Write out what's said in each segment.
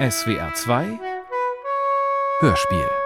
SWR 2 Hörspiel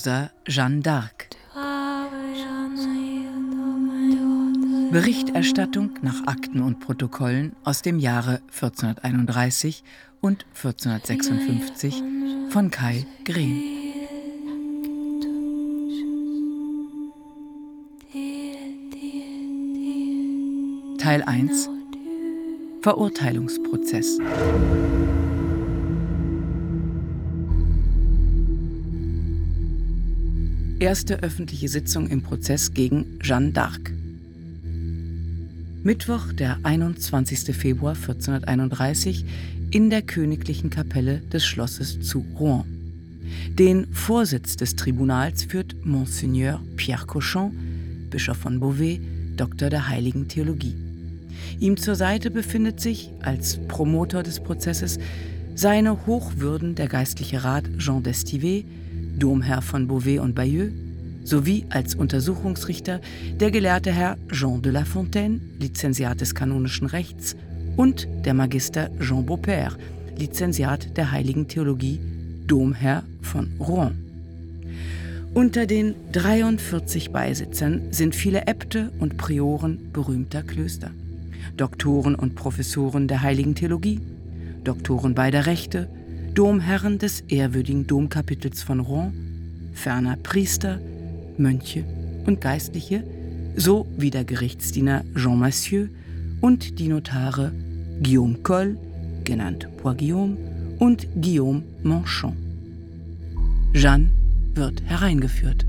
Causa Jeanne d'Arc. Berichterstattung nach Akten und Protokollen aus dem Jahre 1431 und 1456 von Kai Green. Teil 1 Verurteilungsprozess. Erste öffentliche Sitzung im Prozess gegen Jeanne d'Arc. Mittwoch, der 21. Februar 1431 in der königlichen Kapelle des Schlosses zu Rouen. Den Vorsitz des Tribunals führt Monseigneur Pierre Cochon, Bischof von Beauvais, Doktor der Heiligen Theologie. Ihm zur Seite befindet sich, als Promotor des Prozesses, seine Hochwürden der geistliche Rat Jean d'Estivet, Domherr von Beauvais und Bayeux, sowie als Untersuchungsrichter der gelehrte Herr Jean de La Fontaine, Lizenziat des kanonischen Rechts, und der Magister Jean Beaupère, Lizenziat der Heiligen Theologie, Domherr von Rouen. Unter den 43 Beisitzern sind viele Äbte und Prioren berühmter Klöster, Doktoren und Professoren der Heiligen Theologie, Doktoren beider Rechte, Domherren des ehrwürdigen Domkapitels von Rouen, ferner Priester, Mönche und Geistliche, so wie der Gerichtsdiener Jean Massieu und die Notare Guillaume Coll, genannt Bois Guillaume, und Guillaume Manchon. Jeanne wird hereingeführt.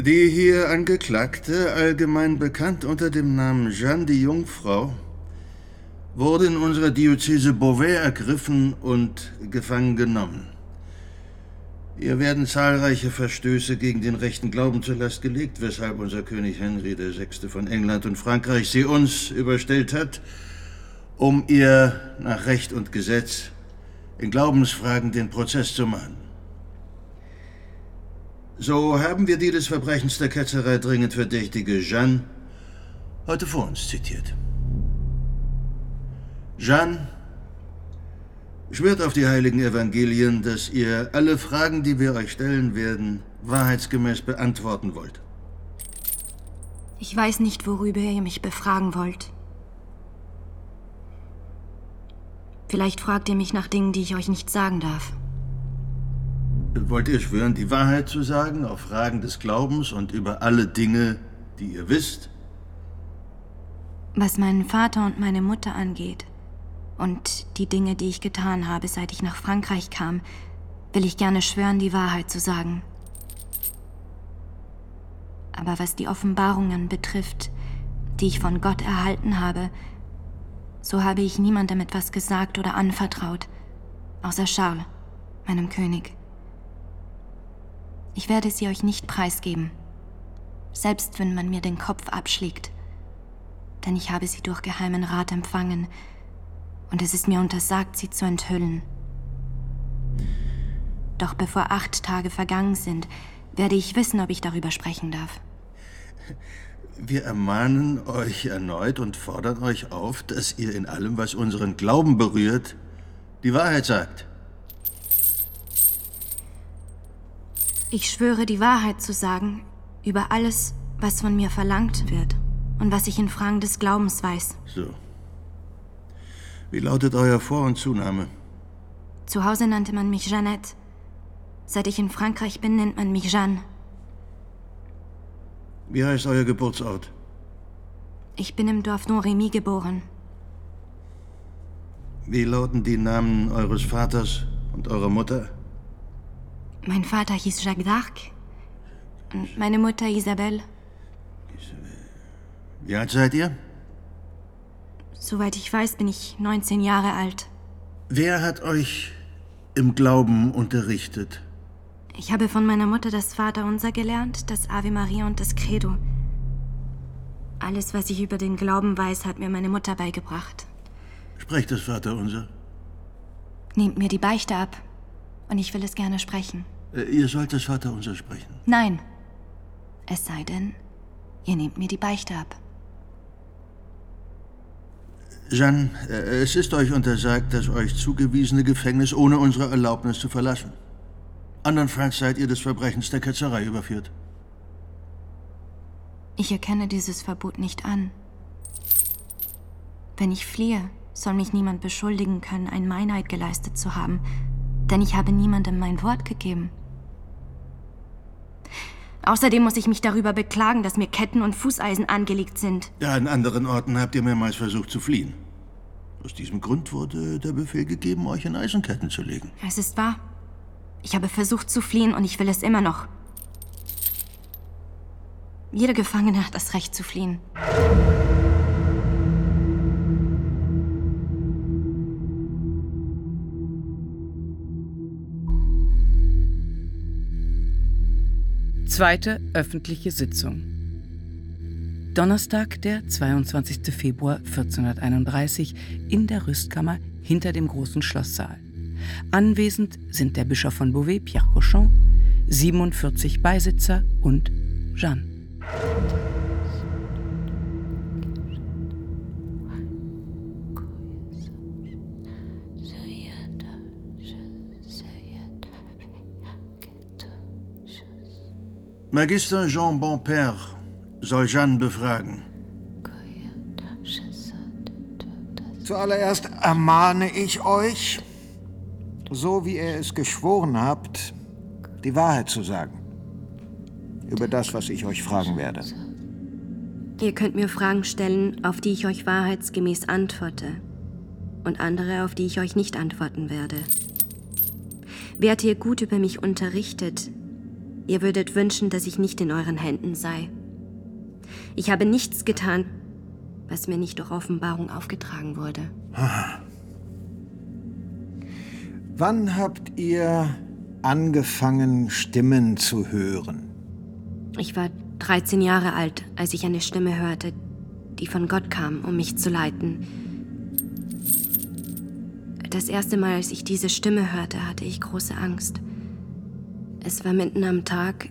Die hier Angeklagte, allgemein bekannt unter dem Namen Jeanne die Jungfrau, wurde in unserer Diözese Beauvais ergriffen und gefangen genommen. Ihr werden zahlreiche Verstöße gegen den rechten Glauben zur Last gelegt, weshalb unser König Henry VI. von England und Frankreich sie uns überstellt hat, um ihr nach Recht und Gesetz in Glaubensfragen den Prozess zu machen. So haben wir die des Verbrechens der Ketzerei dringend verdächtige Jeanne heute vor uns zitiert. Jeanne, schwört auf die heiligen Evangelien, dass ihr alle Fragen, die wir euch stellen werden, wahrheitsgemäß beantworten wollt. Ich weiß nicht, worüber ihr mich befragen wollt. Vielleicht fragt ihr mich nach Dingen, die ich euch nicht sagen darf. Wollt ihr schwören, die Wahrheit zu sagen auf Fragen des Glaubens und über alle Dinge, die ihr wisst? Was meinen Vater und meine Mutter angeht, und die Dinge, die ich getan habe, seit ich nach Frankreich kam, will ich gerne schwören, die Wahrheit zu sagen. Aber was die Offenbarungen betrifft, die ich von Gott erhalten habe, so habe ich niemandem etwas gesagt oder anvertraut, außer Charles, meinem König. Ich werde sie euch nicht preisgeben, selbst wenn man mir den Kopf abschlägt, denn ich habe sie durch geheimen Rat empfangen, und es ist mir untersagt, sie zu enthüllen. Doch bevor acht Tage vergangen sind, werde ich wissen, ob ich darüber sprechen darf. Wir ermahnen euch erneut und fordern euch auf, dass ihr in allem, was unseren Glauben berührt, die Wahrheit sagt. Ich schwöre, die Wahrheit zu sagen über alles, was von mir verlangt wird. und was ich in Fragen des Glaubens weiß. So. Wie lautet euer Vor- und Zunahme? Zu Hause nannte man mich Jeannette. Seit ich in Frankreich bin, nennt man mich Jeanne. Wie heißt euer Geburtsort? Ich bin im Dorf Don-Remy geboren. Wie lauten die Namen eures Vaters und eurer Mutter? Mein Vater hieß Jacques d'Arc und meine Mutter Isabelle. Wie alt seid ihr? Soweit ich weiß, bin ich 19 Jahre alt. Wer hat euch im Glauben unterrichtet? Ich habe von meiner Mutter das Vaterunser gelernt, das Ave Maria und das Credo. Alles, was ich über den Glauben weiß, hat mir meine Mutter beigebracht. Sprecht das Vaterunser. Nehmt mir die Beichte ab. Und ich will es gerne sprechen. Äh, ihr sollt das Vaterunser sprechen. Nein. Es sei denn, ihr nehmt mir die Beichte ab. Jeanne, äh, es ist euch untersagt, das euch zugewiesene Gefängnis ohne unsere Erlaubnis zu verlassen. Andernfalls seid ihr des Verbrechens der Ketzerei überführt. Ich erkenne dieses Verbot nicht an. Wenn ich fliehe, soll mich niemand beschuldigen können, ein Meinheit geleistet zu haben, denn ich habe niemandem mein Wort gegeben. Außerdem muss ich mich darüber beklagen, dass mir Ketten und Fußeisen angelegt sind. Ja, an anderen Orten habt ihr mehrmals versucht zu fliehen. Aus diesem Grund wurde der Befehl gegeben, euch in Eisenketten zu legen. Es ist wahr. Ich habe versucht zu fliehen und ich will es immer noch. Jeder Gefangene hat das Recht zu fliehen. Zweite öffentliche Sitzung. Donnerstag, der 22. Februar 1431 in der Rüstkammer hinter dem großen Schlosssaal. Anwesend sind der Bischof von Beauvais, Pierre Cochon, 47 Beisitzer und Jeanne. Magister Jean Bonpère soll Jeanne befragen. Zuallererst ermahne ich euch, so wie ihr es geschworen habt, die Wahrheit zu sagen. Über das, was ich euch fragen werde. Ihr könnt mir Fragen stellen, auf die ich euch wahrheitsgemäß antworte. Und andere, auf die ich euch nicht antworten werde. Wärt ihr gut über mich unterrichtet, ihr würdet wünschen, dass ich nicht in euren Händen sei. Ich habe nichts getan, was mir nicht durch Offenbarung aufgetragen wurde. Wann habt ihr angefangen, Stimmen zu hören? Ich war 13 Jahre alt, als ich eine Stimme hörte, die von Gott kam, um mich zu leiten. Das erste Mal, als ich diese Stimme hörte, hatte ich große Angst. Es war mitten am Tag,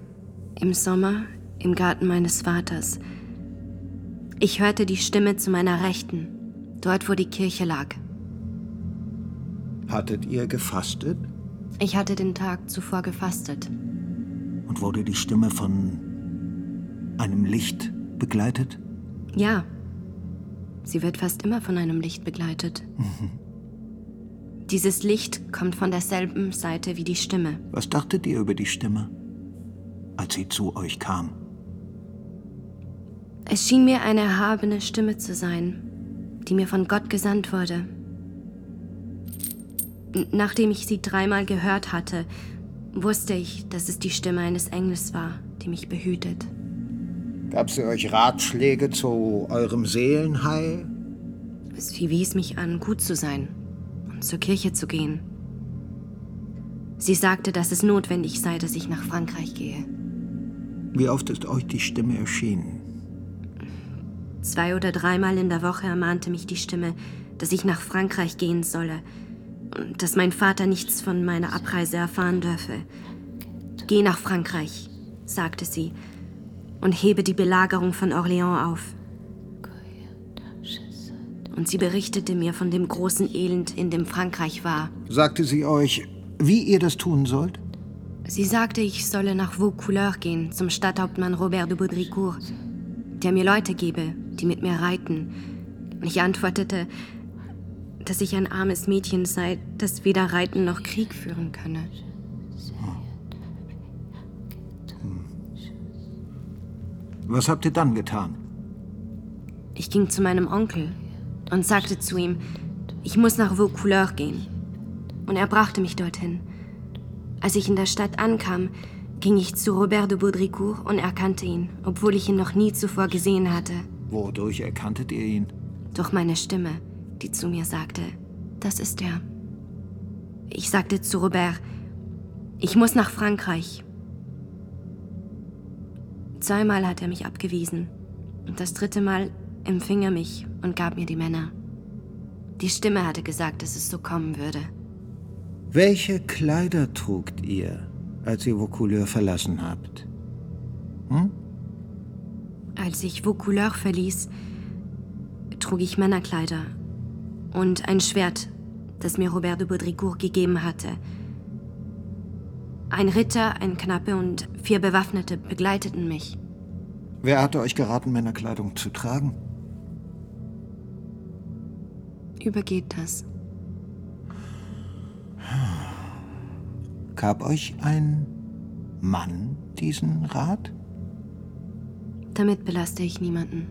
im Sommer, im Garten meines Vaters. Ich hörte die Stimme zu meiner Rechten, dort wo die Kirche lag. Hattet ihr gefastet? Ich hatte den Tag zuvor gefastet. Und wurde die Stimme von einem Licht begleitet? Ja, sie wird fast immer von einem Licht begleitet. Dieses Licht kommt von derselben Seite wie die Stimme. Was dachtet ihr über die Stimme, als sie zu euch kam? Es schien mir eine erhabene Stimme zu sein, die mir von Gott gesandt wurde. Nachdem ich sie dreimal gehört hatte, wusste ich, dass es die Stimme eines Engels war, die mich behütet. Gab sie euch Ratschläge zu eurem Seelenheil? Sie wies mich an, gut zu sein zur Kirche zu gehen. Sie sagte, dass es notwendig sei, dass ich nach Frankreich gehe. Wie oft ist euch die Stimme erschienen? Zwei oder dreimal in der Woche ermahnte mich die Stimme, dass ich nach Frankreich gehen solle und dass mein Vater nichts von meiner Abreise erfahren dürfe. Geh nach Frankreich, sagte sie, und hebe die Belagerung von Orléans auf. Und sie berichtete mir von dem großen Elend, in dem Frankreich war. Sagte sie euch, wie ihr das tun sollt? Sie sagte, ich solle nach Vaucouleurs gehen, zum Stadthauptmann Robert de Baudricourt, der mir Leute gebe, die mit mir reiten. Und ich antwortete, dass ich ein armes Mädchen sei, das weder reiten noch Krieg führen könne. Was habt ihr dann getan? Ich ging zu meinem Onkel und sagte zu ihm, ich muss nach Vaucouleurs gehen. Und er brachte mich dorthin. Als ich in der Stadt ankam, ging ich zu Robert de Baudricourt und erkannte ihn, obwohl ich ihn noch nie zuvor gesehen hatte. Wodurch erkanntet ihr ihn? Durch meine Stimme, die zu mir sagte, das ist er. Ich sagte zu Robert, ich muss nach Frankreich. Zweimal hat er mich abgewiesen und das dritte Mal empfing er mich und gab mir die Männer. Die Stimme hatte gesagt, dass es so kommen würde. Welche Kleider trugt ihr, als ihr Vaucouleurs verlassen habt? Hm? Als ich Vaucouleurs verließ, trug ich Männerkleider und ein Schwert, das mir Robert de Baudricourt gegeben hatte. Ein Ritter, ein Knappe und vier Bewaffnete begleiteten mich. Wer hatte euch geraten, Männerkleidung zu tragen? Übergeht das. Gab euch ein Mann diesen Rat? Damit belaste ich niemanden.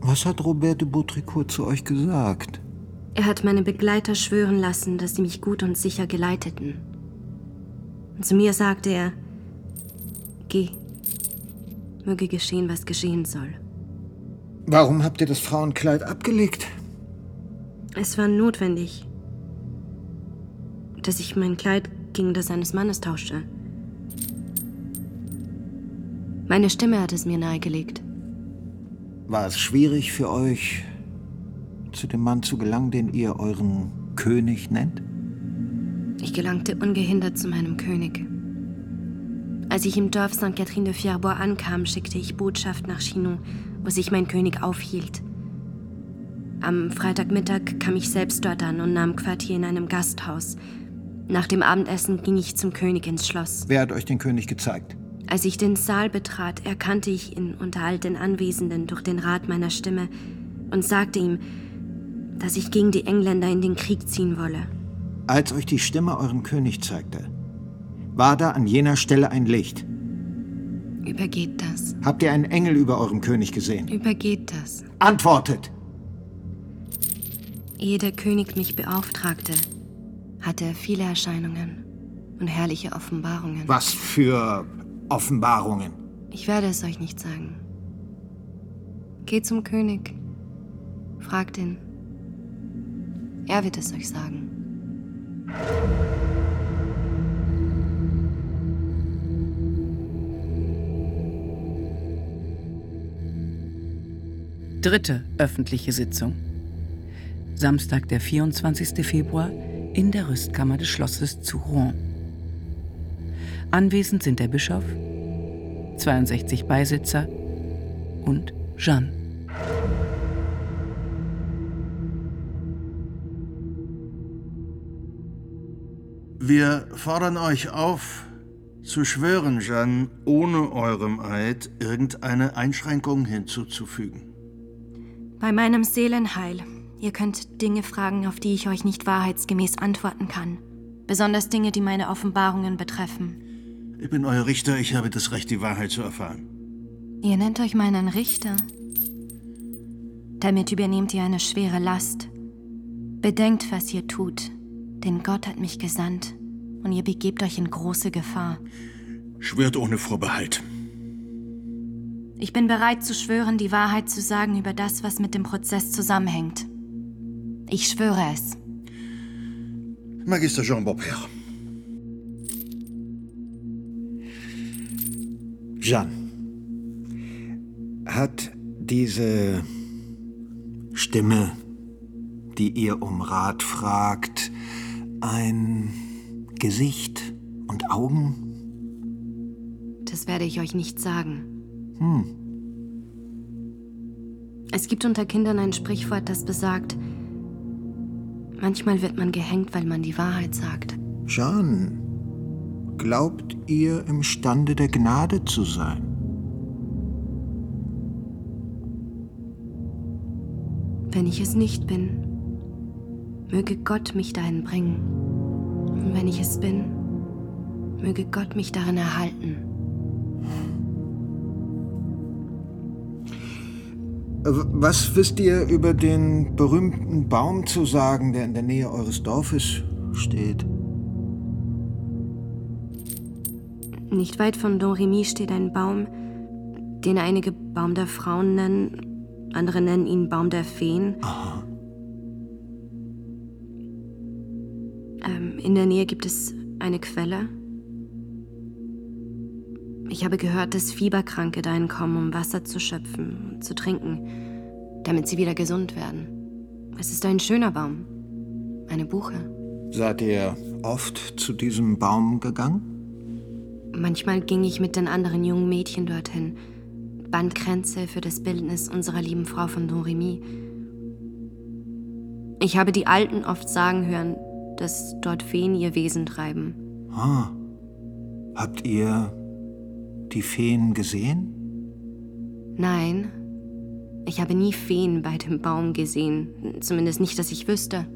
Was hat Robert de Baudricourt zu euch gesagt? Er hat meine Begleiter schwören lassen, dass sie mich gut und sicher geleiteten. Und zu mir sagte er, geh, möge geschehen, was geschehen soll. Warum habt ihr das Frauenkleid abgelegt? Es war notwendig, dass ich mein Kleid gegen das eines Mannes tauschte. Meine Stimme hat es mir nahegelegt. War es schwierig für euch, zu dem Mann zu gelangen, den ihr euren König nennt? Ich gelangte ungehindert zu meinem König. Als ich im Dorf St. Catherine de Fierbois ankam, schickte ich Botschaft nach Chinon, wo sich mein König aufhielt. Am Freitagmittag kam ich selbst dort an und nahm Quartier in einem Gasthaus. Nach dem Abendessen ging ich zum König ins Schloss. Wer hat euch den König gezeigt? Als ich den Saal betrat, erkannte ich ihn unter all den Anwesenden durch den Rat meiner Stimme und sagte ihm, dass ich gegen die Engländer in den Krieg ziehen wolle. Als euch die Stimme euren König zeigte, war da an jener Stelle ein Licht. Übergeht das? Habt ihr einen Engel über eurem König gesehen? Übergeht das? Antwortet! Ehe der König mich beauftragte, hatte er viele Erscheinungen und herrliche Offenbarungen. Was für Offenbarungen? Ich werde es euch nicht sagen. Geht zum König. Fragt ihn. Er wird es euch sagen. Dritte öffentliche Sitzung. Samstag, der 24. Februar in der Rüstkammer des Schlosses zu Rouen. Anwesend sind der Bischof, 62 Beisitzer und Jeanne. Wir fordern euch auf, zu schwören, Jeanne, ohne eurem Eid irgendeine Einschränkung hinzuzufügen. Bei meinem Seelenheil. Ihr könnt Dinge fragen, auf die ich euch nicht wahrheitsgemäß antworten kann. Besonders Dinge, die meine Offenbarungen betreffen. Ich bin euer Richter, ich habe das Recht, die Wahrheit zu erfahren. Ihr nennt euch meinen Richter. Damit übernehmt ihr eine schwere Last. Bedenkt, was ihr tut, denn Gott hat mich gesandt und ihr begebt euch in große Gefahr. Schwört ohne Vorbehalt. Ich bin bereit zu schwören, die Wahrheit zu sagen über das, was mit dem Prozess zusammenhängt. Ich schwöre es. Magister Jean Beaupère. Jeanne, hat diese Stimme, die ihr um Rat fragt, ein Gesicht und Augen? Das werde ich euch nicht sagen. Hm. Es gibt unter Kindern ein Sprichwort, das besagt, manchmal wird man gehängt, weil man die Wahrheit sagt. Jeanne, glaubt ihr imstande der Gnade zu sein? Wenn ich es nicht bin, möge Gott mich dahin bringen. Und wenn ich es bin, möge Gott mich darin erhalten. Was wisst ihr über den berühmten Baum zu sagen, der in der Nähe eures Dorfes steht? Nicht weit von Don Remy steht ein Baum, den einige Baum der Frauen nennen, andere nennen ihn Baum der Feen. Aha. Ähm, in der Nähe gibt es eine Quelle. Ich habe gehört, dass Fieberkranke dahin kommen, um Wasser zu schöpfen und zu trinken, damit sie wieder gesund werden. Es ist ein schöner Baum. Eine Buche. Seid ihr oft zu diesem Baum gegangen? Manchmal ging ich mit den anderen jungen Mädchen dorthin, band Kränze für das Bildnis unserer lieben Frau von Don Remy. Ich habe die Alten oft sagen hören, dass dort Feen ihr Wesen treiben. Ah. Habt ihr die Feen gesehen? Nein, ich habe nie Feen bei dem Baum gesehen, zumindest nicht, dass ich wüsste.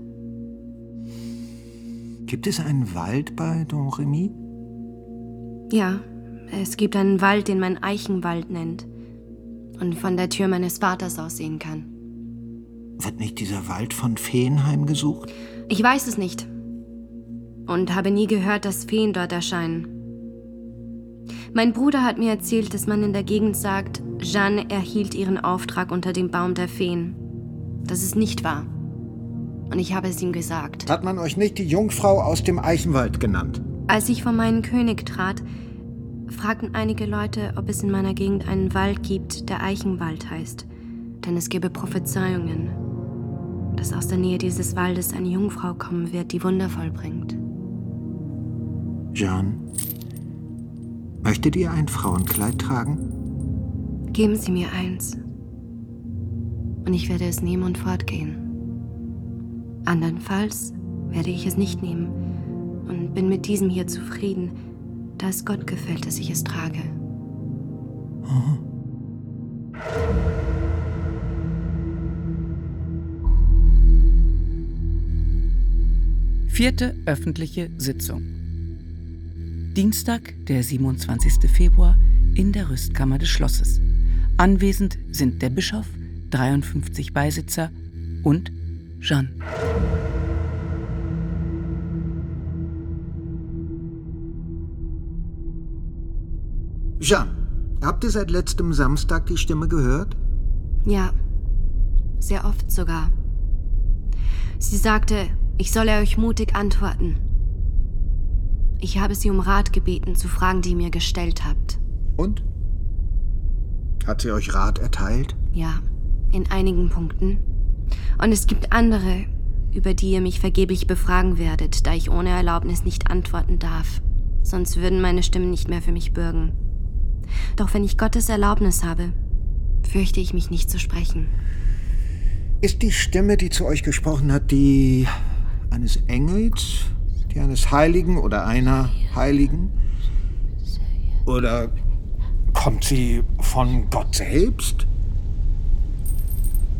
Gibt es einen Wald bei Don Remy? Ja, es gibt einen Wald, den man Eichenwald nennt und von der Tür meines Vaters aus sehen kann. Wird nicht dieser Wald von Feen heimgesucht? Ich weiß es nicht und habe nie gehört, dass Feen dort erscheinen. Mein Bruder hat mir erzählt, dass man in der Gegend sagt, Jeanne erhielt ihren Auftrag unter dem Baum der Feen. Das ist nicht wahr. Und ich habe es ihm gesagt. Hat man euch nicht die Jungfrau aus dem Eichenwald genannt? Als ich vor meinen König trat, fragten einige Leute, ob es in meiner Gegend einen Wald gibt, der Eichenwald heißt. Denn es gebe Prophezeiungen, dass aus der Nähe dieses Waldes eine Jungfrau kommen wird, die Wunder vollbringt. Jeanne, möchtet ihr ein Frauenkleid tragen? Geben Sie mir eins. Und ich werde es nehmen und fortgehen. Andernfalls werde ich es nicht nehmen und bin mit diesem hier zufrieden, da es Gott gefällt, dass ich es trage. Vierte öffentliche Sitzung. Dienstag, der 27. Februar, in der Rüstkammer des Schlosses. Anwesend sind der Bischof, 53 Beisitzer und Jeanne. Jeanne, habt ihr seit letztem Samstag die Stimme gehört? Ja, sehr oft sogar. Sie sagte, ich solle euch mutig antworten. Ich habe sie um Rat gebeten zu Fragen, die ihr mir gestellt habt. Und? Hat sie euch Rat erteilt? Ja, in einigen Punkten. Und es gibt andere, über die ihr mich vergeblich befragen werdet, da ich ohne Erlaubnis nicht antworten darf. Sonst würden meine Stimmen nicht mehr für mich bürgen. Doch wenn ich Gottes Erlaubnis habe, fürchte ich mich nicht zu sprechen. Ist die Stimme, die zu euch gesprochen hat, die eines Engels, die eines Heiligen oder einer Heiligen? Oder kommt sie von Gott selbst?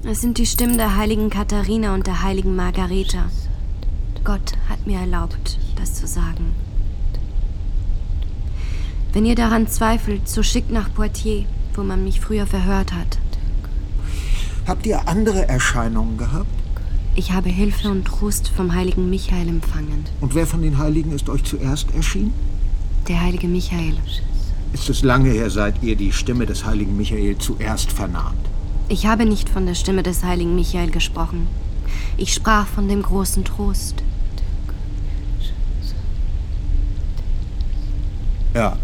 Es sind die Stimmen der heiligen Katharina und der heiligen Margareta. Gott hat mir erlaubt, das zu sagen. Wenn ihr daran zweifelt, so schickt nach Poitiers, wo man mich früher verhört hat. Habt ihr andere Erscheinungen gehabt? Ich habe Hilfe und Trost vom heiligen Michael empfangen. Und wer von den Heiligen ist euch zuerst erschienen? Der heilige Michael. Ist es lange her, seit ihr die Stimme des heiligen Michael zuerst vernahmt? Ich habe nicht von der Stimme des heiligen Michael gesprochen. Ich sprach von dem großen Trost. Ja.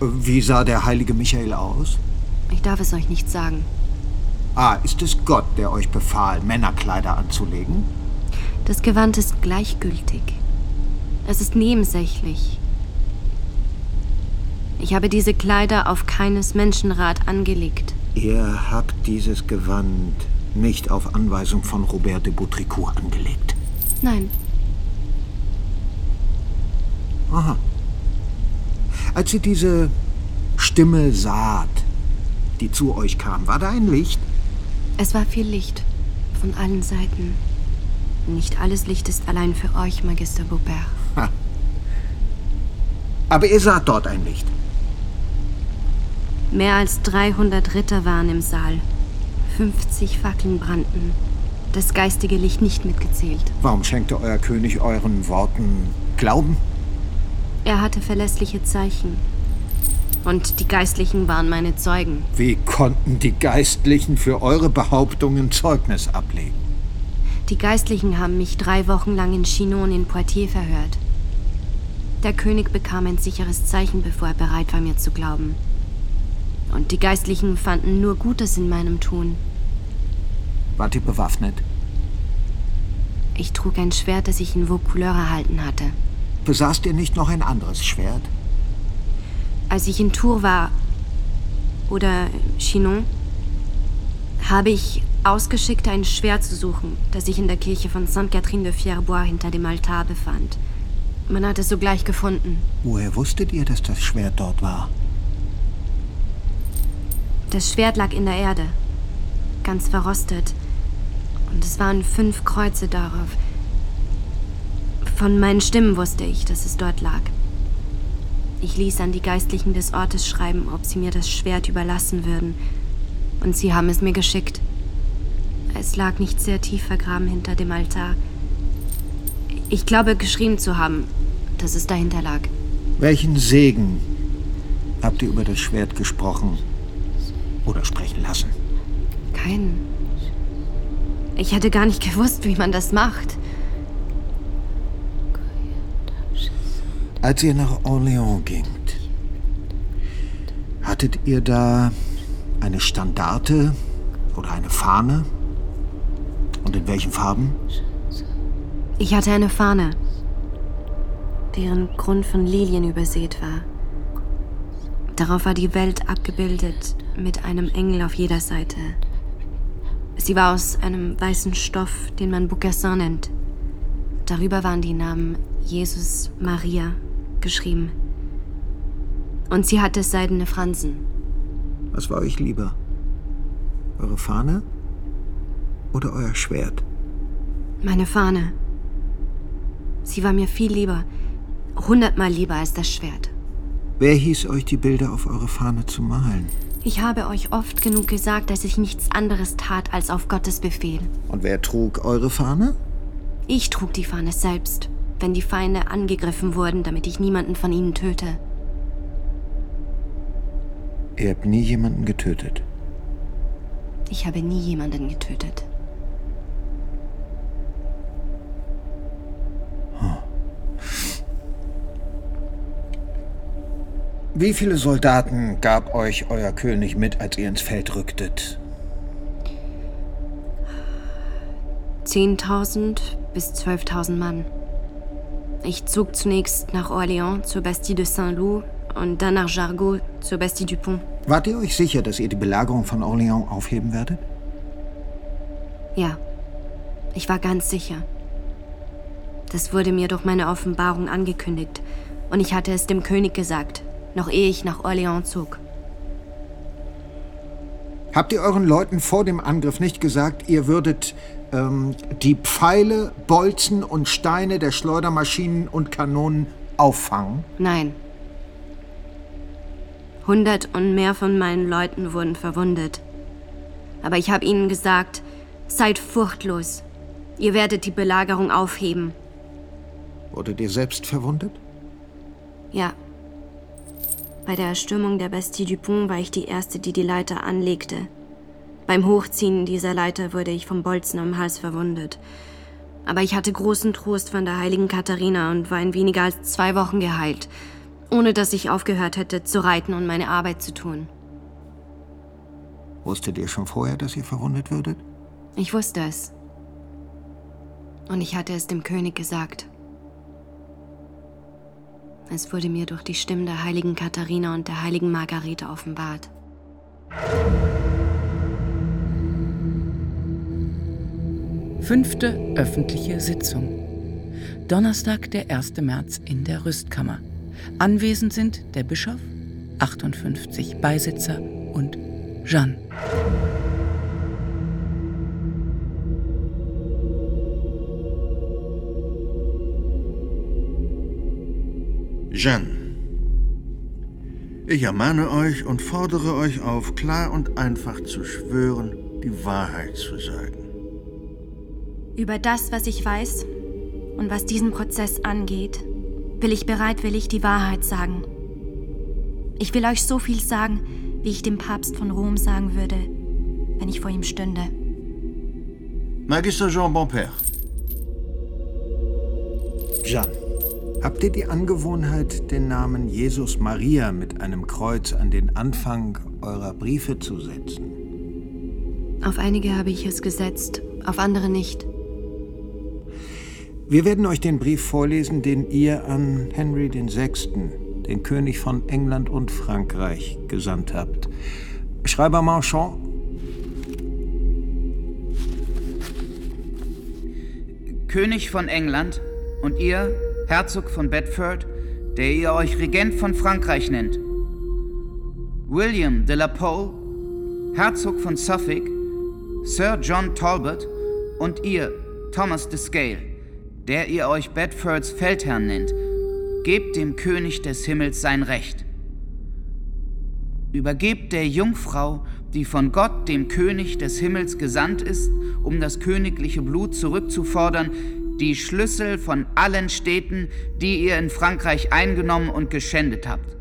Wie sah der heilige Michael aus? Ich darf es euch nicht sagen. Ah, ist es Gott, der euch befahl, Männerkleider anzulegen? Das Gewand ist gleichgültig. Es ist nebensächlich. Ich habe diese Kleider auf keines Menschenrat angelegt. Ihr habt dieses Gewand nicht auf Anweisung von Robert de Boutricourt angelegt. Nein, Aha. Als ihr diese Stimme saht, die zu euch kam, war da ein Licht? Es war viel Licht. Von allen Seiten. Nicht alles Licht ist allein für euch, Magister Beaupère. Ha. Aber ihr saht dort ein Licht. Mehr als 300 Ritter waren im Saal. 50 Fackeln brannten. Das geistige Licht nicht mitgezählt. Warum schenkte euer König euren Worten Glauben? Er hatte verlässliche Zeichen. Und die Geistlichen waren meine Zeugen. Wie konnten die Geistlichen für eure Behauptungen Zeugnis ablegen? Die Geistlichen haben mich drei Wochen lang in Chinon in Poitiers verhört. Der König bekam ein sicheres Zeichen, bevor er bereit war, mir zu glauben. Und die Geistlichen fanden nur Gutes in meinem Tun. Wart ihr bewaffnet? Ich trug ein Schwert, das ich in Vaucouleur erhalten hatte. Besaßt ihr nicht noch ein anderes Schwert? Als ich in Tours war, oder Chinon, habe ich ausgeschickt, ein Schwert zu suchen, das sich in der Kirche von Sainte Catherine de Fierbois hinter dem Altar befand. Man hat es sogleich gefunden. Woher wusstet ihr, dass das Schwert dort war? Das Schwert lag in der Erde, ganz verrostet. Und es waren fünf Kreuze darauf. Von meinen Stimmen wusste ich, dass es dort lag. Ich ließ an die Geistlichen des Ortes schreiben, ob sie mir das Schwert überlassen würden. Und sie haben es mir geschickt. Es lag nicht sehr tief vergraben hinter dem Altar. Ich glaube, geschrieben zu haben, dass es dahinter lag. Welchen Segen habt ihr über das Schwert gesprochen oder sprechen lassen? Keinen. Ich hätte gar nicht gewusst, wie man das macht. Als ihr nach Orléans gingt, hattet ihr da eine Standarte oder eine Fahne? Und in welchen Farben? Ich hatte eine Fahne, deren Grund von Lilien übersät war. Darauf war die Welt abgebildet mit einem Engel auf jeder Seite. Sie war aus einem weißen Stoff, den man Boucassin nennt. Darüber waren die Namen Jesus, Maria geschrieben. Und sie hatte seidene Fransen. Was war euch lieber? Eure Fahne oder euer Schwert? Meine Fahne. Sie war mir viel lieber, hundertmal lieber als das Schwert. Wer hieß euch, die Bilder auf eure Fahne zu malen? Ich habe euch oft genug gesagt, dass ich nichts anderes tat als auf Gottes Befehl. Und wer trug eure Fahne? Ich trug die Fahne selbst wenn die Feinde angegriffen wurden, damit ich niemanden von ihnen töte. Ihr habt nie jemanden getötet. Ich habe nie jemanden getötet. Wie viele Soldaten gab euch euer König mit, als ihr ins Feld rücktet? 10.000 bis 12.000 Mann. Ich zog zunächst nach Orléans zur Bastille de Saint-Loup und dann nach Jargeau zur Bastille du Pont. Wart ihr euch sicher, dass ihr die Belagerung von Orléans aufheben werdet? Ja, ich war ganz sicher. Das wurde mir durch meine Offenbarung angekündigt und ich hatte es dem König gesagt, noch ehe ich nach Orléans zog. Habt ihr euren Leuten vor dem Angriff nicht gesagt, ihr würdet ähm, die Pfeile, Bolzen und Steine der Schleudermaschinen und Kanonen auffangen? Nein. Hundert und mehr von meinen Leuten wurden verwundet. Aber ich habe ihnen gesagt, seid furchtlos. Ihr werdet die Belagerung aufheben. Wurdet ihr selbst verwundet? Ja. Bei der Erstürmung der Bastille du Pont war ich die Erste, die die Leiter anlegte. Beim Hochziehen dieser Leiter wurde ich vom Bolzen am Hals verwundet. Aber ich hatte großen Trost von der heiligen Katharina und war in weniger als zwei Wochen geheilt, ohne dass ich aufgehört hätte zu reiten und meine Arbeit zu tun. Wusstet ihr schon vorher, dass ihr verwundet würdet? Ich wusste es. Und ich hatte es dem König gesagt. Es wurde mir durch die Stimmen der heiligen Katharina und der heiligen Margarete offenbart. Fünfte öffentliche Sitzung. Donnerstag, der 1. März in der Rüstkammer. Anwesend sind der Bischof, 58 Beisitzer und Jeanne. Jeanne. Ich ermahne euch und fordere euch auf, klar und einfach zu schwören, die Wahrheit zu sagen. Über das, was ich weiß und was diesen Prozess angeht, will ich bereitwillig die Wahrheit sagen. Ich will euch so viel sagen, wie ich dem Papst von Rom sagen würde, wenn ich vor ihm stünde. Magister Jean Bonpère. Jeanne, habt ihr die Angewohnheit, den Namen Jesus Maria mit einem Kreuz an den Anfang eurer Briefe zu setzen? Auf einige habe ich es gesetzt, auf andere nicht. Wir werden euch den Brief vorlesen, den ihr an Henry VI., den König von England und Frankreich, gesandt habt. Schreiber Marchand. König von England und ihr, Herzog von Bedford, der ihr euch Regent von Frankreich nennt. William de la Pole, Herzog von Suffolk, Sir John Talbot und ihr, Thomas de Scale, der ihr euch Bedfords Feldherrn nennt, gebt dem König des Himmels sein Recht. Übergebt der Jungfrau, die von Gott, dem König des Himmels, gesandt ist, um das königliche Blut zurückzufordern, die Schlüssel von allen Städten, die ihr in Frankreich eingenommen und geschändet habt.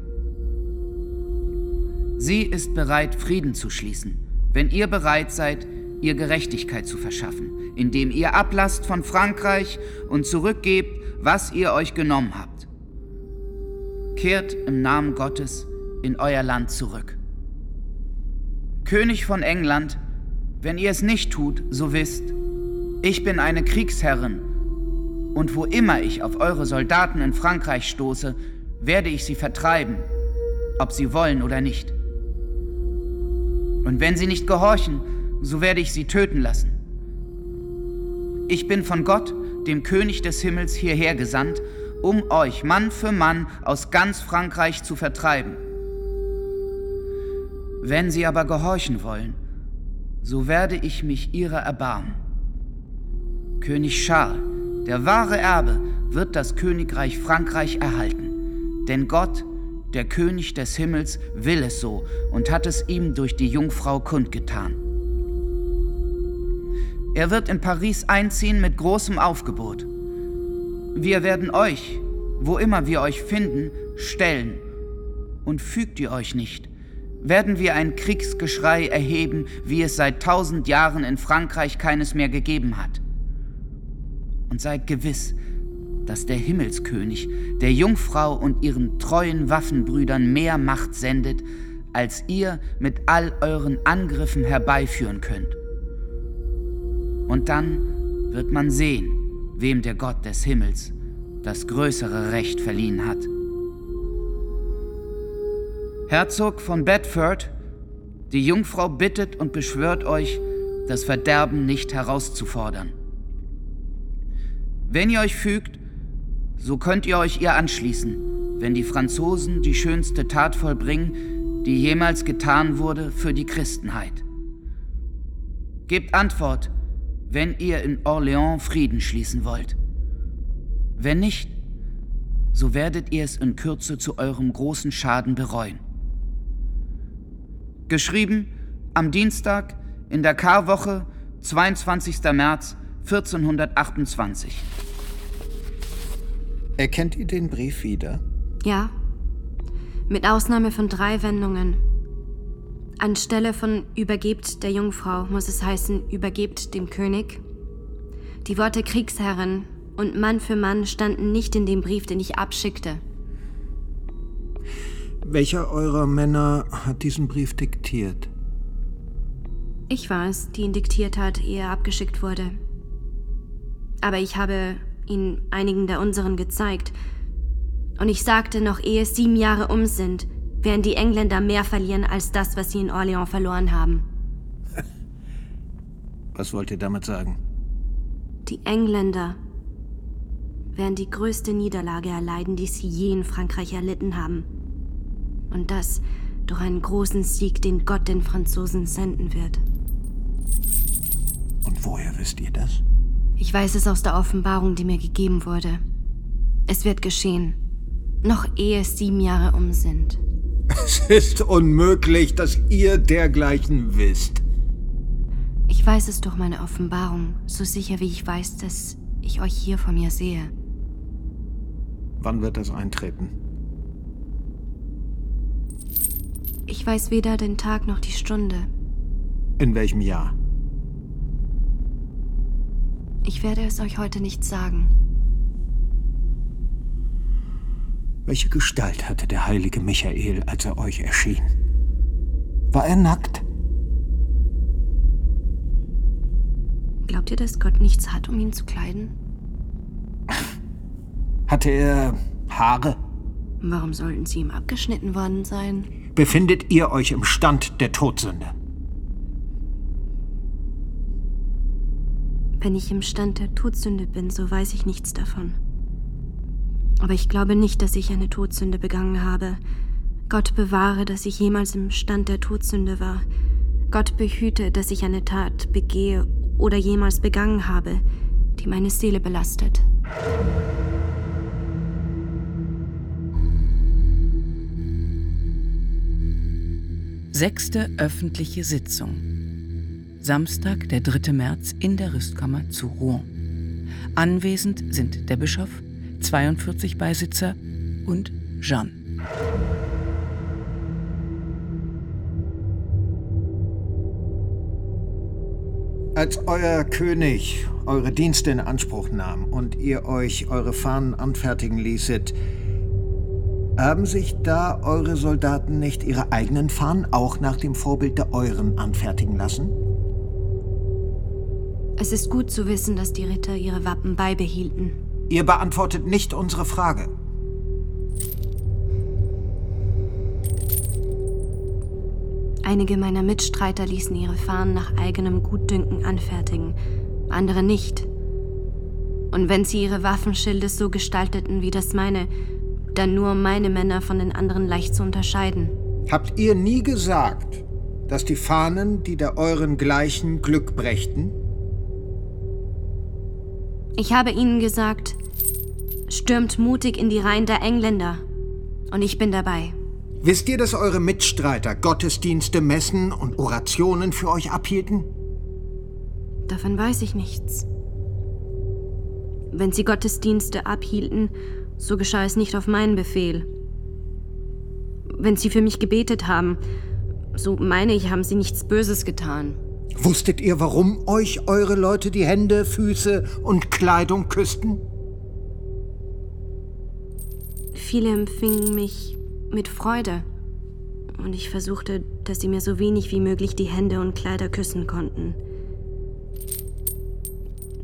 Sie ist bereit, Frieden zu schließen, wenn ihr bereit seid, ihr Gerechtigkeit zu verschaffen, indem ihr ablasst von Frankreich und zurückgebt, was ihr euch genommen habt. Kehrt im Namen Gottes in euer Land zurück. König von England, wenn ihr es nicht tut, so wisst, ich bin eine Kriegsherrin, und wo immer ich auf eure Soldaten in Frankreich stoße, werde ich sie vertreiben, ob sie wollen oder nicht. Und wenn sie nicht gehorchen, so werde ich sie töten lassen. Ich bin von Gott, dem König des Himmels, hierher gesandt, um euch Mann für Mann aus ganz Frankreich zu vertreiben. Wenn sie aber gehorchen wollen, so werde ich mich ihrer erbarmen. König Charles, der wahre Erbe, wird das Königreich Frankreich erhalten, denn Gott, der König des Himmels, will es so und hat es ihm durch die Jungfrau kundgetan. Er wird in Paris einziehen mit großem Aufgebot. Wir werden euch, wo immer wir euch finden, stellen. Und fügt ihr euch nicht, werden wir ein Kriegsgeschrei erheben, wie es seit tausend Jahren in Frankreich keines mehr gegeben hat. Und seid gewiss, dass der Himmelskönig der Jungfrau und ihren treuen Waffenbrüdern mehr Macht sendet, als ihr mit all euren Angriffen herbeiführen könnt. Und dann wird man sehen, wem der Gott des Himmels das größere Recht verliehen hat. Herzog von Bedford, die Jungfrau bittet und beschwört euch, das Verderben nicht herauszufordern. Wenn ihr euch fügt, so könnt ihr euch ihr anschließen, wenn die Franzosen die schönste Tat vollbringen, die jemals getan wurde für die Christenheit. Gebt Antwort, wenn ihr in Orléans Frieden schließen wollt. Wenn nicht, so werdet ihr es in Kürze zu eurem großen Schaden bereuen. Geschrieben am Dienstag in der Karwoche, 22. März 1428. Erkennt ihr den Brief wieder? Ja. Mit Ausnahme von drei Wendungen. Anstelle von übergebt der Jungfrau muss es heißen übergebt dem König. Die Worte Kriegsherrin und Mann für Mann standen nicht in dem Brief, den ich abschickte. Welcher eurer Männer hat diesen Brief diktiert? Ich war es, die ihn diktiert hat, ehe er abgeschickt wurde. Aber ich habe ihn einigen der unseren gezeigt. Und ich sagte, noch ehe es sieben Jahre um sind, werden die Engländer mehr verlieren als das, was sie in Orléans verloren haben. Was wollt ihr damit sagen? Die Engländer werden die größte Niederlage erleiden, die sie je in Frankreich erlitten haben. Und das durch einen großen Sieg, den Gott den Franzosen senden wird. Und woher wisst ihr das? Ich weiß es aus der Offenbarung, die mir gegeben wurde. Es wird geschehen. Noch ehe es sieben Jahre um sind. Es ist unmöglich, dass ihr dergleichen wisst. Ich weiß es durch meine Offenbarung, so sicher wie ich weiß, dass ich euch hier vor mir sehe. Wann wird das eintreten? Ich weiß weder den Tag noch die Stunde. In welchem Jahr? Ich werde es euch heute nicht sagen. Welche Gestalt hatte der heilige Michael, als er euch erschien? War er nackt? Glaubt ihr, dass Gott nichts hat, um ihn zu kleiden? Hatte er Haare? Warum sollten sie ihm abgeschnitten worden sein? Befindet ihr euch im Stand der Todsünde? Wenn ich im Stand der Todsünde bin, so weiß ich nichts davon. Aber ich glaube nicht, dass ich eine Todsünde begangen habe. Gott bewahre, dass ich jemals im Stand der Todsünde war. Gott behüte, dass ich eine Tat begehe oder jemals begangen habe, die meine Seele belastet. Sechste öffentliche Sitzung. Samstag, der 3. März in der Rüstkammer zu Rouen. Anwesend sind der Bischof, 42 Beisitzer und Jeanne. Als euer König eure Dienste in Anspruch nahm und ihr euch eure Fahnen anfertigen ließet, haben sich da eure Soldaten nicht ihre eigenen Fahnen auch nach dem Vorbild der euren anfertigen lassen? Es ist gut zu wissen, dass die Ritter ihre Wappen beibehielten. Ihr beantwortet nicht unsere Frage. Einige meiner Mitstreiter ließen ihre Fahnen nach eigenem Gutdünken anfertigen, andere nicht. Und wenn sie ihre Waffenschilde so gestalteten wie das meine, dann nur um meine Männer von den anderen leicht zu unterscheiden. Habt ihr nie gesagt, dass die Fahnen, die der euren gleichen Glück brächten? Ich habe ihnen gesagt, stürmt mutig in die Reihen der Engländer. Und ich bin dabei. Wisst ihr, dass eure Mitstreiter Gottesdienste, Messen und Orationen für euch abhielten? Davon weiß ich nichts. Wenn sie Gottesdienste abhielten, so geschah es nicht auf meinen Befehl. Wenn sie für mich gebetet haben, so meine ich, haben sie nichts Böses getan. Wusstet ihr, warum euch eure Leute die Hände, Füße und Kleidung küssten? Viele empfingen mich mit Freude. Und ich versuchte, dass sie mir so wenig wie möglich die Hände und Kleider küssen konnten.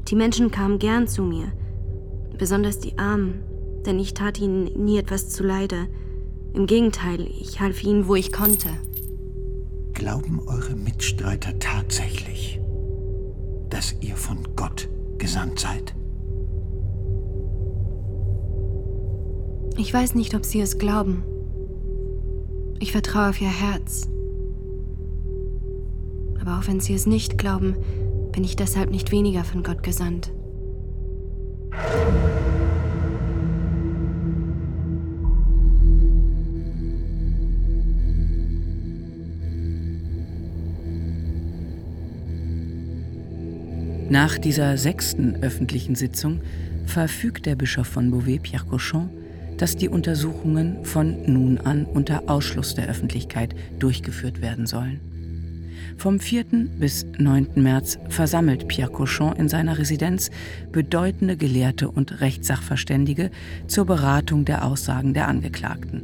Die Menschen kamen gern zu mir, besonders die Armen, denn ich tat ihnen nie etwas zuleide. Im Gegenteil, ich half ihnen, wo ich konnte. Glauben eure Mitstreiter tatsächlich, dass ihr von Gott gesandt seid? Ich weiß nicht, ob sie es glauben. Ich vertraue auf ihr Herz. Aber auch wenn sie es nicht glauben, bin ich deshalb nicht weniger von Gott gesandt. Nach dieser sechsten öffentlichen Sitzung verfügt der Bischof von Beauvais, Pierre Cochon, dass die Untersuchungen von nun an unter Ausschluss der Öffentlichkeit durchgeführt werden sollen. Vom 4. bis 9. März versammelt Pierre Cochon in seiner Residenz bedeutende Gelehrte und Rechtssachverständige zur Beratung der Aussagen der Angeklagten.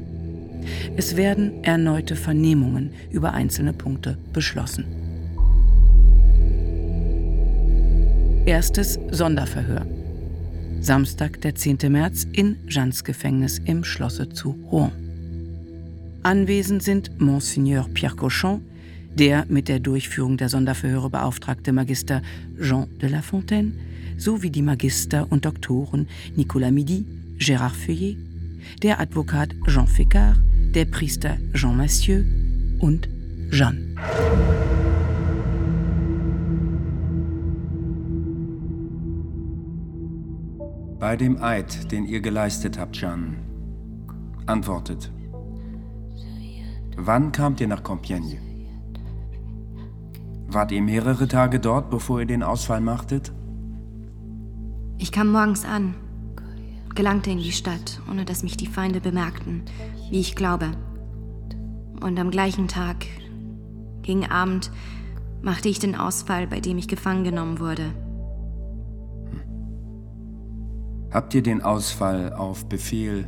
Es werden erneute Vernehmungen über einzelne Punkte beschlossen. Erstes Sonderverhör. Samstag, der 10. März in Jeannes Gefängnis im Schlosse zu Rouen. Anwesend sind Monseigneur Pierre Cochon, der mit der Durchführung der Sonderverhöre beauftragte Magister Jean de La Fontaine sowie die Magister und Doktoren Nicolas Midi, Gérard Feuillet, der Advokat Jean Fécard, der Priester Jean Massieu und Jeanne. Bei dem Eid, den ihr geleistet habt, Jeanne, Antwortet. Wann kamt ihr nach Compiègne? Wart ihr mehrere Tage dort, bevor ihr den Ausfall machtet? Ich kam morgens an, gelangte in die Stadt, ohne dass mich die Feinde bemerkten, wie ich glaube. Und am gleichen Tag, gegen Abend, machte ich den Ausfall, bei dem ich gefangen genommen wurde. Habt ihr den Ausfall auf Befehl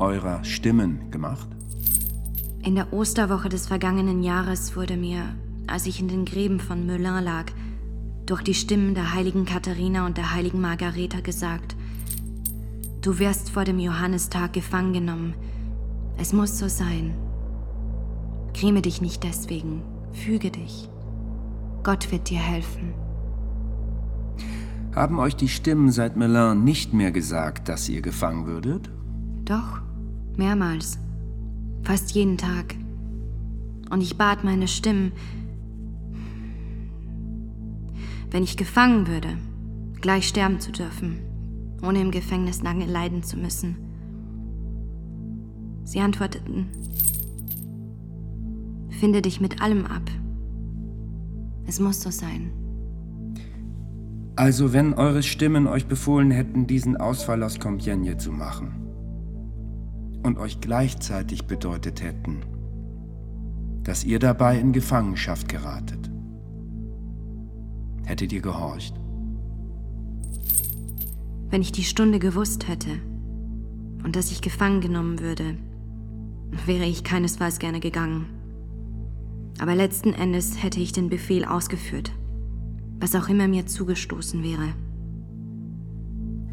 eurer Stimmen gemacht? In der Osterwoche des vergangenen Jahres wurde mir, als ich in den Gräben von Melun lag, durch die Stimmen der heiligen Katharina und der heiligen Margareta gesagt, du wirst vor dem Johannistag gefangen genommen. Es muss so sein. Gräme dich nicht deswegen, füge dich. Gott wird dir helfen. Haben euch die Stimmen seit Melun nicht mehr gesagt, dass ihr gefangen würdet? Doch, mehrmals. Fast jeden Tag. Und ich bat meine Stimmen, wenn ich gefangen würde, gleich sterben zu dürfen, ohne im Gefängnis lange leiden zu müssen. Sie antworteten, finde dich mit allem ab. Es muss so sein. Also wenn eure Stimmen euch befohlen hätten, diesen Ausfall aus Compiègne zu machen und euch gleichzeitig bedeutet hätten, dass ihr dabei in Gefangenschaft geratet, hättet ihr gehorcht? Wenn ich die Stunde gewusst hätte und dass ich gefangen genommen würde, wäre ich keinesfalls gerne gegangen. Aber letzten Endes hätte ich den Befehl ausgeführt, was auch immer mir zugestoßen wäre.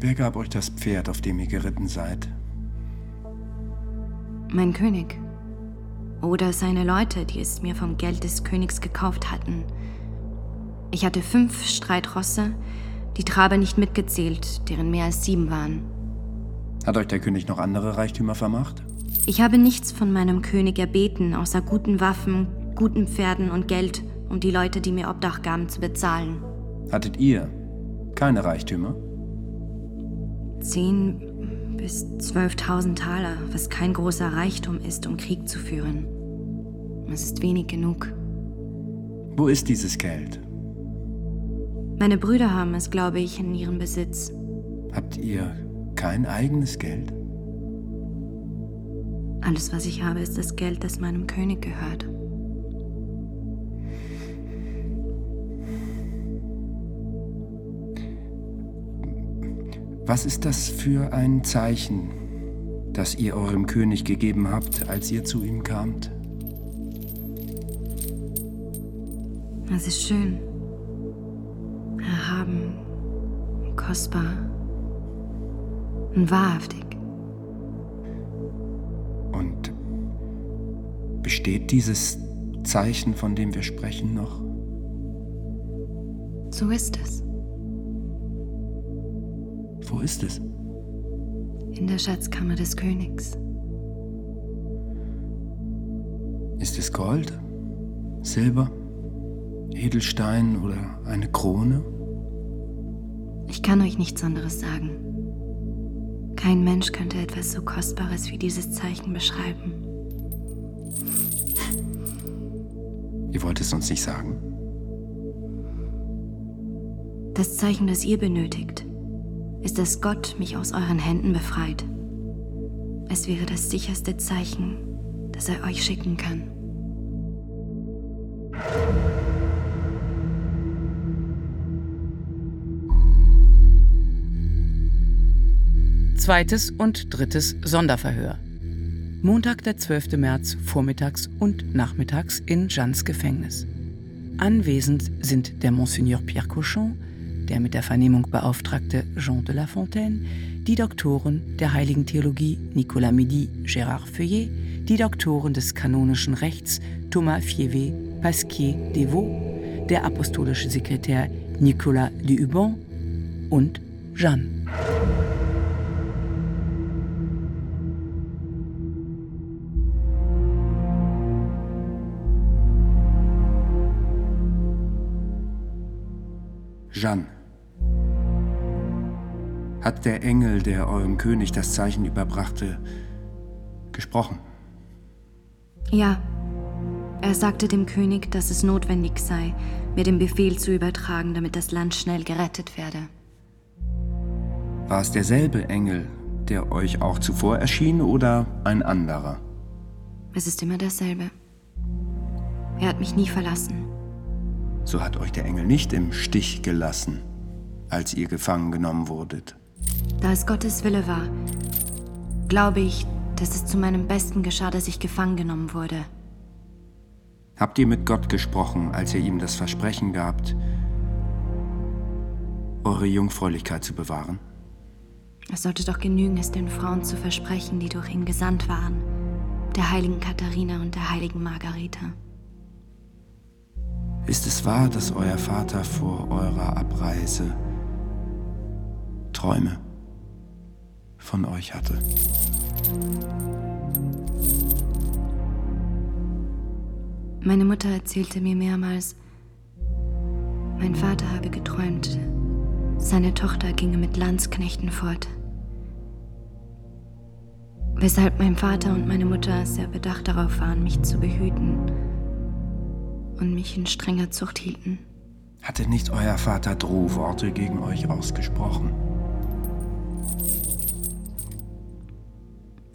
Wer gab euch das Pferd, auf dem ihr geritten seid? Mein König. Oder seine Leute, die es mir vom Geld des Königs gekauft hatten. Ich hatte fünf Streitrosse, die Traber nicht mitgezählt, deren mehr als sieben waren. Hat euch der König noch andere Reichtümer vermacht? Ich habe nichts von meinem König erbeten, außer guten Waffen, guten Pferden und Geld, um die Leute, die mir Obdach gaben, zu bezahlen. Hattet ihr keine Reichtümer? Zehn bis 12.000 Taler, was kein großer Reichtum ist, um Krieg zu führen. Es ist wenig genug. Wo ist dieses Geld? Meine Brüder haben es, glaube ich, in ihrem Besitz. Habt ihr kein eigenes Geld? Alles, was ich habe, ist das Geld, das meinem König gehört. Was ist das für ein Zeichen, das ihr eurem König gegeben habt, als ihr zu ihm kamt? Es ist schön. Erhaben, kostbar und wahrhaftig. Und besteht dieses Zeichen, von dem wir sprechen, noch? So ist es. Wo ist es? In der Schatzkammer des Königs. Ist es Gold, Silber, Edelstein oder eine Krone? Ich kann euch nichts anderes sagen. Kein Mensch könnte etwas so Kostbares wie dieses Zeichen beschreiben. Ihr wollt es uns nicht sagen? Das Zeichen, das ihr benötigt, ist, dass Gott mich aus euren Händen befreit. Es wäre das sicherste Zeichen, das er euch schicken kann. Zweites und drittes Sonderverhör. Montag, der 12. März, vormittags und nachmittags in Jeannes Gefängnis. Anwesend sind der Monseigneur Pierre Cochon, der mit der Vernehmung beauftragte Jean de La Fontaine, die Doktoren der Heiligen Theologie Nicolas Midi, Gérard Feuillet, die Doktoren des kanonischen Rechts Thomas Fievé, Pasquier Devaux, der apostolische Sekretär Nicolas de Hubon und Jeanne. Jeanne. Hat der Engel, der eurem König das Zeichen überbrachte, gesprochen? Ja. Er sagte dem König, dass es notwendig sei, mir den Befehl zu übertragen, damit das Land schnell gerettet werde. War es derselbe Engel, der euch auch zuvor erschien, oder ein anderer? Es ist immer dasselbe. Er hat mich nie verlassen. So hat euch der Engel nicht im Stich gelassen, als ihr gefangen genommen wurdet. Da es Gottes Wille war, glaube ich, dass es zu meinem Besten geschah, dass ich gefangen genommen wurde. Habt ihr mit Gott gesprochen, als ihr ihm das Versprechen gabt, eure Jungfräulichkeit zu bewahren? Es sollte doch genügen, es den Frauen zu versprechen, die durch ihn gesandt waren, der heiligen Katharina und der heiligen Margarete. Ist es wahr, dass euer Vater vor eurer Abreise Träume von euch hatte? Meine Mutter erzählte mir mehrmals, mein Vater habe geträumt, seine Tochter ginge mit Landsknechten fort. Weshalb mein Vater und meine Mutter sehr bedacht darauf waren, mich zu behüten und mich in strenger Zucht hielten. Hatte nicht euer Vater Drohworte gegen euch ausgesprochen?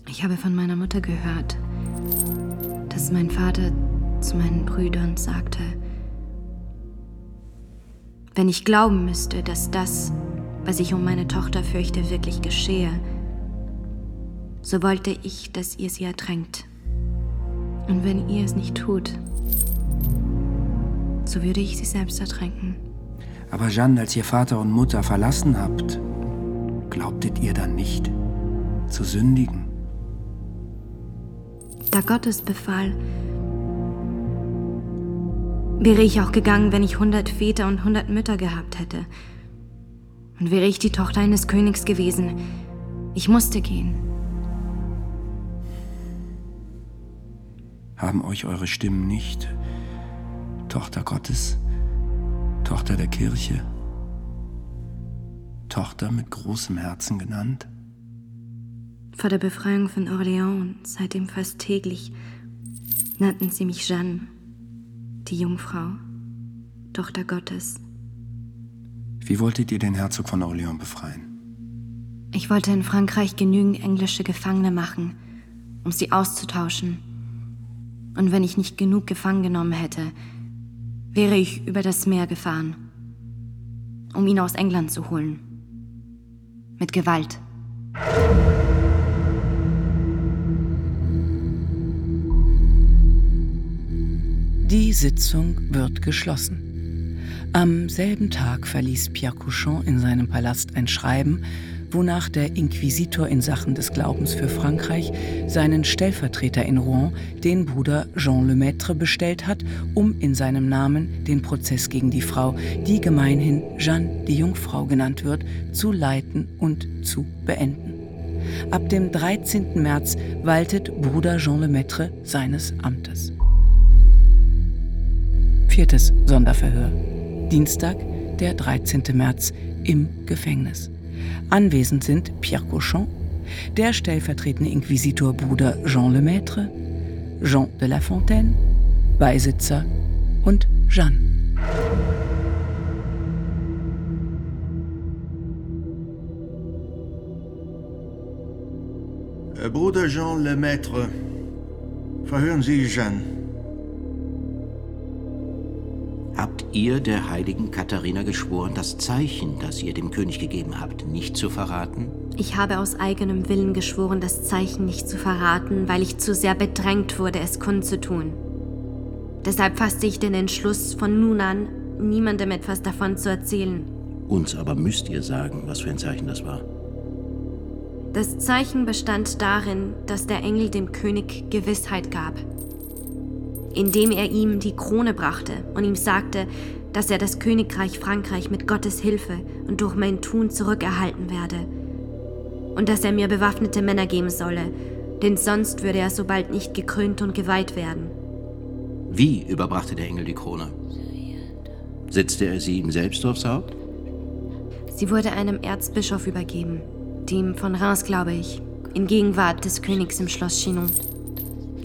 Ich habe von meiner Mutter gehört, dass mein Vater zu meinen Brüdern sagte, wenn ich glauben müsste, dass das, was ich um meine Tochter fürchte, wirklich geschehe, so wollte ich, dass ihr sie ertränkt. Und wenn ihr es nicht tut, so würde ich sie selbst ertränken. Aber Jeanne, als ihr Vater und Mutter verlassen habt, glaubtet ihr dann nicht zu sündigen? Da Gott es befahl, wäre ich auch gegangen, wenn ich hundert Väter und hundert Mütter gehabt hätte. Und wäre ich die Tochter eines Königs gewesen, ich musste gehen. Haben euch eure Stimmen nicht, Tochter Gottes, Tochter der Kirche, Tochter mit großem Herzen genannt? Vor der Befreiung von Orléans und seitdem fast täglich nannten sie mich Jeanne die Jungfrau, Tochter Gottes. Wie wolltet ihr den Herzog von Orléans befreien? Ich wollte in Frankreich genügend englische Gefangene machen, um sie auszutauschen. Und wenn ich nicht genug gefangen genommen hätte, wäre ich über das Meer gefahren, um ihn aus England zu holen. Mit Gewalt. Die Sitzung wird geschlossen. Am selben Tag verließ Pierre Couchon in seinem Palast ein Schreiben, wonach der Inquisitor in Sachen des Glaubens für Frankreich seinen Stellvertreter in Rouen, den Bruder Jean Lemaitre, bestellt hat, um in seinem Namen den Prozess gegen die Frau, die gemeinhin Jeanne die Jungfrau genannt wird, zu leiten und zu beenden. Ab dem 13. März waltet Bruder Jean Lemaitre seines Amtes. Viertes Sonderverhör. Dienstag, der 13. März im Gefängnis. Anwesend sind Pierre Cochon, der stellvertretende Inquisitor Bruder Jean Lemaitre, Jean de La Fontaine, Beisitzer und Jeanne. Bruder Jean Lemaitre, verhören Sie Jeanne. Habt ihr der heiligen Katharina geschworen, das Zeichen, das ihr dem König gegeben habt, nicht zu verraten? Ich habe aus eigenem Willen geschworen, das Zeichen nicht zu verraten, weil ich zu sehr bedrängt wurde, es kundzutun. Deshalb fasste ich den Entschluss, von nun an niemandem etwas davon zu erzählen. Uns aber müsst ihr sagen, was für ein Zeichen das war. Das Zeichen bestand darin, dass der Engel dem König Gewissheit gab, indem er ihm die Krone brachte und ihm sagte, dass er das Königreich Frankreich mit Gottes Hilfe und durch mein Tun zurückerhalten werde und dass er mir bewaffnete Männer geben solle, denn sonst würde er so bald nicht gekrönt und geweiht werden. Wie überbrachte der Engel die Krone? Setzte er sie ihm selbst aufs Haupt? Sie wurde einem Erzbischof übergeben, dem von Reims, glaube ich. in Gegenwart des Königs im Schloss Chinon.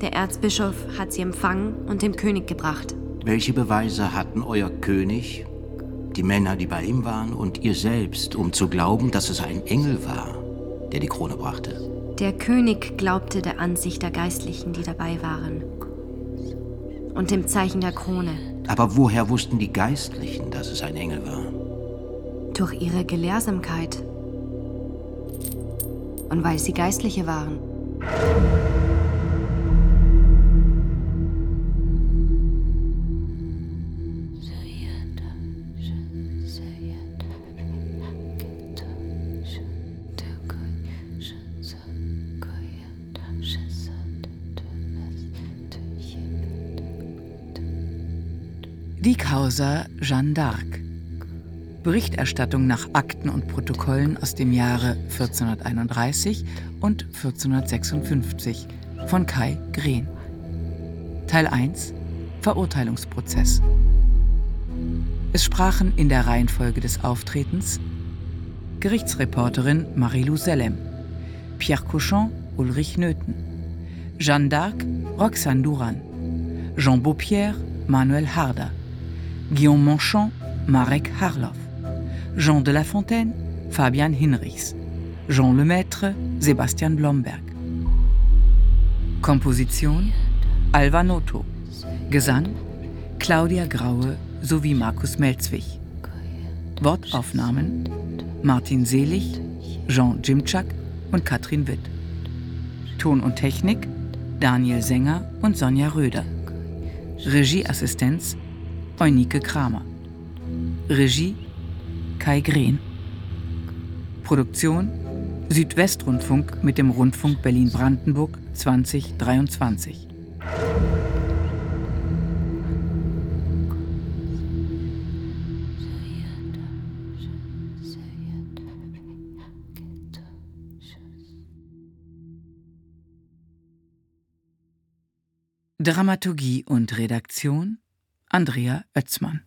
Der Erzbischof hat sie empfangen und dem König gebracht. Welche Beweise hatten euer König, die Männer, die bei ihm waren, und ihr selbst, um zu glauben, dass es ein Engel war, der die Krone brachte? Der König glaubte der Ansicht der Geistlichen, die dabei waren. Und dem Zeichen der Krone. Aber woher wussten die Geistlichen, dass es ein Engel war? Durch ihre Gelehrsamkeit. Und weil sie Geistliche waren. Causa Jeanne d'Arc. Berichterstattung nach Akten und Protokollen aus dem Jahre 1431 und 1456 von Kai Green. Teil 1 Verurteilungsprozess. Es sprachen in der Reihenfolge des Auftretens Gerichtsreporterin Marie-Lou Sellem, Pierre Cochon, Ulrich Nöthen, Jeanne d'Arc, Roxane Duran, Jean Beaupierre, Manuel Harder, Guillaume Monchon, Marek Harloff, Jean de La Fontaine, Fabian Hinrichs, Jean Lemaître, Sebastian Blomberg. Komposition Alva Noto. Gesang Claudia Graue sowie Markus Melzwig. Wortaufnahmen Martin Selig, Jean Jimczak und Katrin Witt. Ton und Technik Daniel Sänger und Sonja Röder. Regieassistenz Eunike Kramer. Regie Kai Green. Produktion Südwestrundfunk mit dem Rundfunk Berlin-Brandenburg 2023. Dramaturgie und Redaktion Andrea Oetzmann